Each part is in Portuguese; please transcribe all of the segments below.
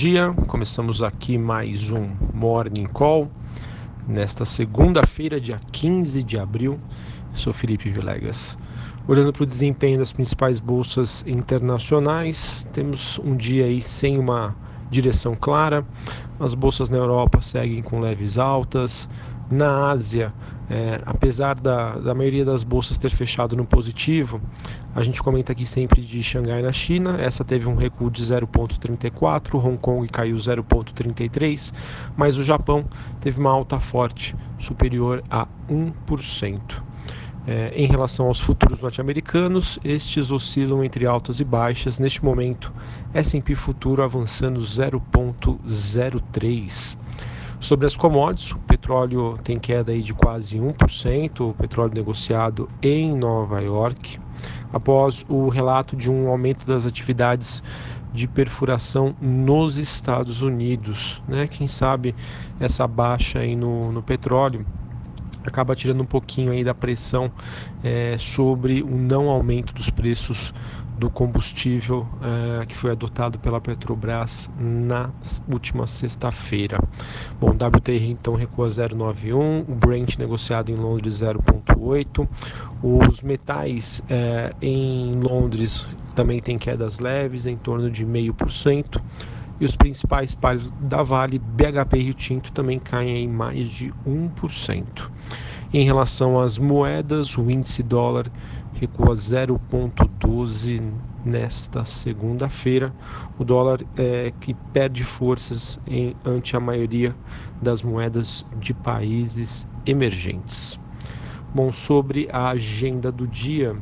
dia. Começamos aqui mais um Morning Call nesta segunda-feira, dia 15 de abril. Sou Felipe Vilegas. Olhando para o desempenho das principais bolsas internacionais, temos um dia aí sem uma direção clara. As bolsas na Europa seguem com leves altas. Na Ásia, é, apesar da, da maioria das bolsas ter fechado no positivo, a gente comenta aqui sempre de Xangai na China, essa teve um recuo de 0,34, Hong Kong caiu 0,33, mas o Japão teve uma alta forte, superior a 1%. É, em relação aos futuros norte-americanos, estes oscilam entre altas e baixas. Neste momento, S&P futuro avançando 0,03. Sobre as commodities, o petróleo tem queda aí de quase 1%, o petróleo negociado em Nova York, após o relato de um aumento das atividades de perfuração nos Estados Unidos. Né? Quem sabe essa baixa aí no, no petróleo acaba tirando um pouquinho aí da pressão é, sobre o não aumento dos preços do combustível uh, que foi adotado pela Petrobras na última sexta-feira. Bom, WTI então recua 0,91, o Brent negociado em Londres 0,8, os metais uh, em Londres também tem quedas leves, em torno de 0,5%. E os principais pares da Vale, BHP e Rio Tinto, também caem em mais de 1%. Em relação às moedas, o índice dólar recua 0,12 nesta segunda-feira. O dólar é que perde forças em, ante a maioria das moedas de países emergentes. Bom, sobre a agenda do dia,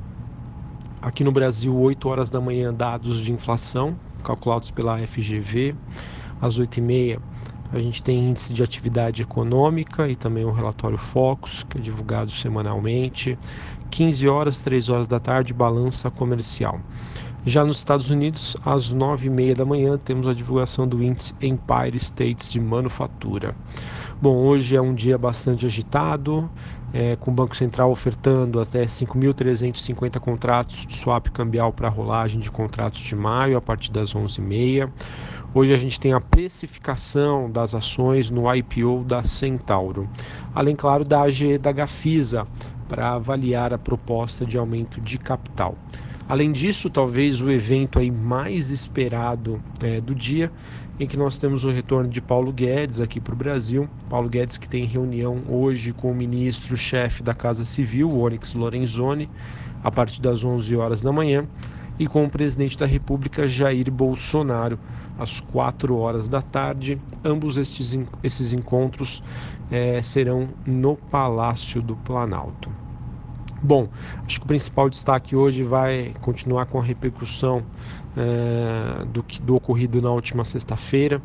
aqui no Brasil, 8 horas da manhã, dados de inflação calculados pela FGV. Às 8h30, a gente tem índice de atividade econômica e também o relatório Focus, que é divulgado semanalmente. 15 horas, 3 horas da tarde, balança comercial. Já nos Estados Unidos, às 9h30 da manhã, temos a divulgação do índice Empire States de manufatura. Bom, hoje é um dia bastante agitado, é, com o Banco Central ofertando até 5.350 contratos de swap cambial para rolagem de contratos de maio a partir das 11h30. Hoje a gente tem a precificação das ações no IPO da Centauro, além, claro, da AGE da Gafisa para avaliar a proposta de aumento de capital. Além disso, talvez o evento aí mais esperado é, do dia, em que nós temos o retorno de Paulo Guedes aqui para o Brasil. Paulo Guedes que tem reunião hoje com o ministro-chefe da Casa Civil, Onyx Lorenzoni, a partir das 11 horas da manhã, e com o presidente da República, Jair Bolsonaro, às 4 horas da tarde. Ambos estes, esses encontros é, serão no Palácio do Planalto. Bom, acho que o principal destaque hoje vai continuar com a repercussão é, do, do ocorrido na última sexta-feira,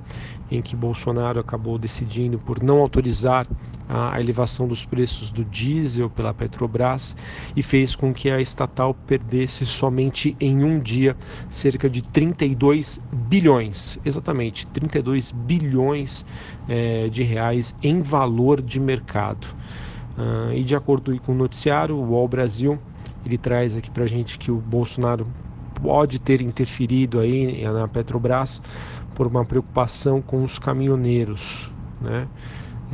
em que Bolsonaro acabou decidindo por não autorizar a, a elevação dos preços do diesel pela Petrobras e fez com que a estatal perdesse somente em um dia cerca de 32 bilhões, exatamente 32 bilhões é, de reais em valor de mercado. Uh, e de acordo com o noticiário, o UOL Brasil, ele traz aqui para a gente que o Bolsonaro pode ter interferido aí na Petrobras por uma preocupação com os caminhoneiros, né?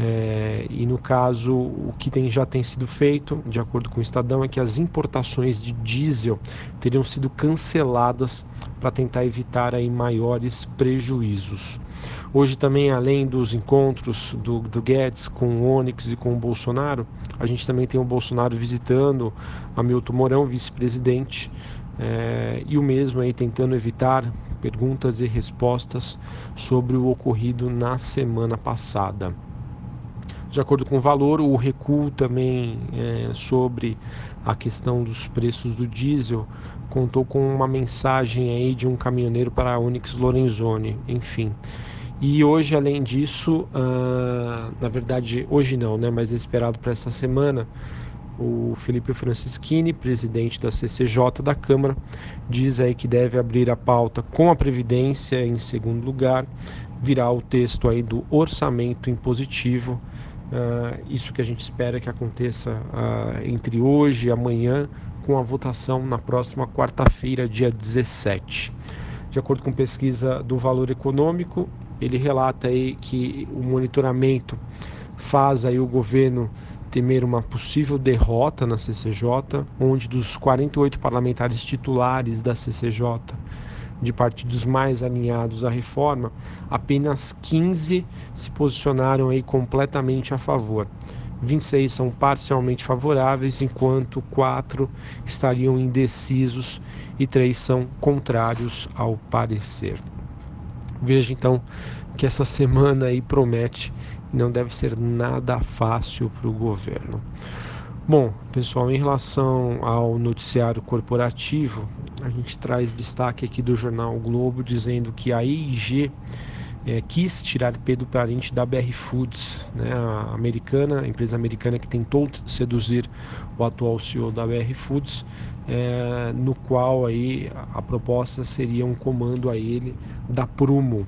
É, e no caso, o que tem, já tem sido feito, de acordo com o Estadão, é que as importações de diesel teriam sido canceladas para tentar evitar aí maiores prejuízos. Hoje também, além dos encontros do, do Guedes com o Onyx e com o Bolsonaro, a gente também tem o Bolsonaro visitando Hamilton Mourão, vice-presidente, é, e o mesmo aí tentando evitar perguntas e respostas sobre o ocorrido na semana passada. De acordo com o valor, o recuo também é, sobre a questão dos preços do diesel contou com uma mensagem aí de um caminhoneiro para a Onyx Lorenzoni, enfim. E hoje, além disso, uh, na verdade, hoje não, né, mas esperado para essa semana, o Felipe Francischini, presidente da CCJ da Câmara, diz aí que deve abrir a pauta com a Previdência em segundo lugar, virá o texto aí do orçamento impositivo Uh, isso que a gente espera que aconteça uh, entre hoje e amanhã, com a votação na próxima quarta-feira, dia 17. De acordo com pesquisa do Valor Econômico, ele relata aí que o monitoramento faz aí o governo temer uma possível derrota na CCJ, onde dos 48 parlamentares titulares da CCJ, de partidos mais alinhados à reforma, apenas 15 se posicionaram aí completamente a favor. 26 são parcialmente favoráveis, enquanto quatro estariam indecisos e três são contrários ao parecer. Veja então que essa semana aí promete não deve ser nada fácil para o governo. Bom, pessoal, em relação ao noticiário corporativo, a gente traz destaque aqui do jornal o Globo dizendo que a EIG é, quis tirar Pedro Parente da BR Foods, né, a americana, a empresa americana que tentou seduzir o atual CEO da BR Foods, é, no qual aí a proposta seria um comando a ele da Prumo.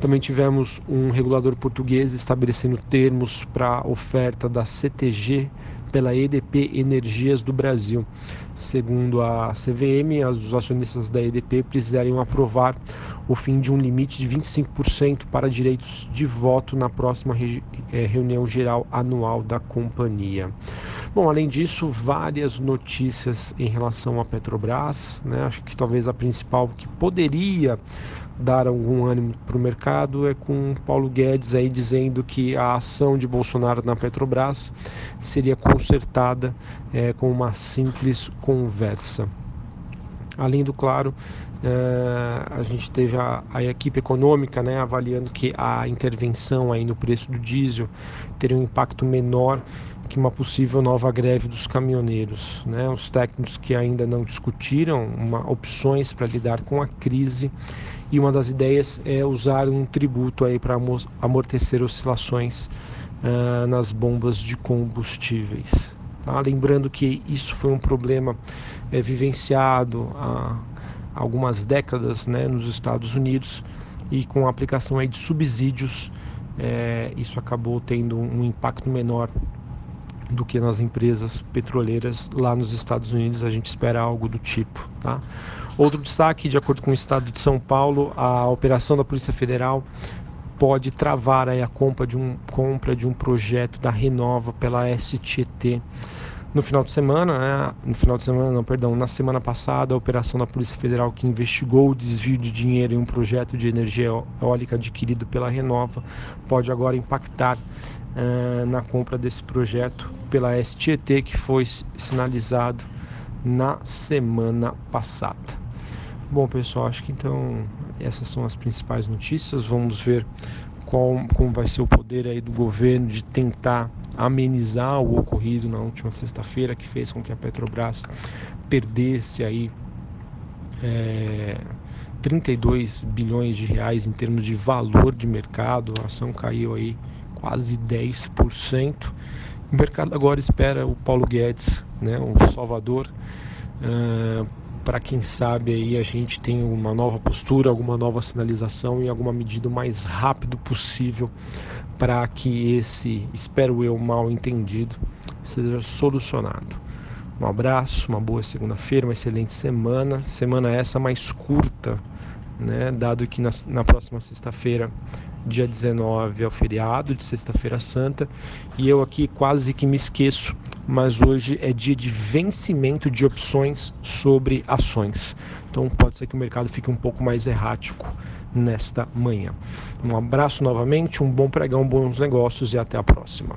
Também tivemos um regulador português estabelecendo termos para oferta da CTG pela EDP Energias do Brasil. Segundo a CVM, os acionistas da EDP precisariam aprovar o fim de um limite de 25% para direitos de voto na próxima é, reunião geral anual da companhia. Bom, além disso, várias notícias em relação à Petrobras, né? acho que talvez a principal que poderia dar algum ânimo para o mercado é com Paulo Guedes aí dizendo que a ação de Bolsonaro na Petrobras seria consertada é, com uma simples conversa. Além do claro, é, a gente teve a, a, equipe econômica né, avaliando que a intervenção aí no preço do diesel teria um impacto menor que uma possível nova greve dos caminhoneiros. Né? Os técnicos que ainda não discutiram uma, opções para lidar com a crise e uma das ideias é usar um tributo aí para amortecer oscilações uh, nas bombas de combustíveis. Tá? Lembrando que isso foi um problema é, vivenciado há algumas décadas né, nos Estados Unidos e com a aplicação aí de subsídios é, isso acabou tendo um impacto menor do que nas empresas petroleiras lá nos Estados Unidos. A gente espera algo do tipo. Tá? Outro destaque, de acordo com o Estado de São Paulo, a operação da Polícia Federal pode travar a compra de um, compra de um projeto da Renova pela STT. No final de semana, né, no final de semana, não, perdão, na semana passada, a operação da Polícia Federal que investigou o desvio de dinheiro em um projeto de energia eólica adquirido pela Renova pode agora impactar uh, na compra desse projeto pela STT que foi sinalizado na semana passada. Bom, pessoal, acho que então essas são as principais notícias. Vamos ver qual, como vai ser o poder aí do governo de tentar amenizar o ocorrido na última sexta-feira, que fez com que a Petrobras perdesse aí é, 32 bilhões de reais em termos de valor de mercado. A ação caiu aí quase 10%. O mercado agora espera o Paulo Guedes, né, o Salvador, uh, para quem sabe aí a gente tem uma nova postura, alguma nova sinalização e alguma medida o mais rápido possível para que esse, espero eu, mal entendido seja solucionado. Um abraço, uma boa segunda-feira, uma excelente semana, semana essa mais curta, né, dado que na, na próxima sexta-feira dia 19 é o feriado de Sexta-feira Santa e eu aqui quase que me esqueço, mas hoje é dia de vencimento de opções sobre ações. Então pode ser que o mercado fique um pouco mais errático nesta manhã. Um abraço novamente, um bom pregão, bons negócios e até a próxima.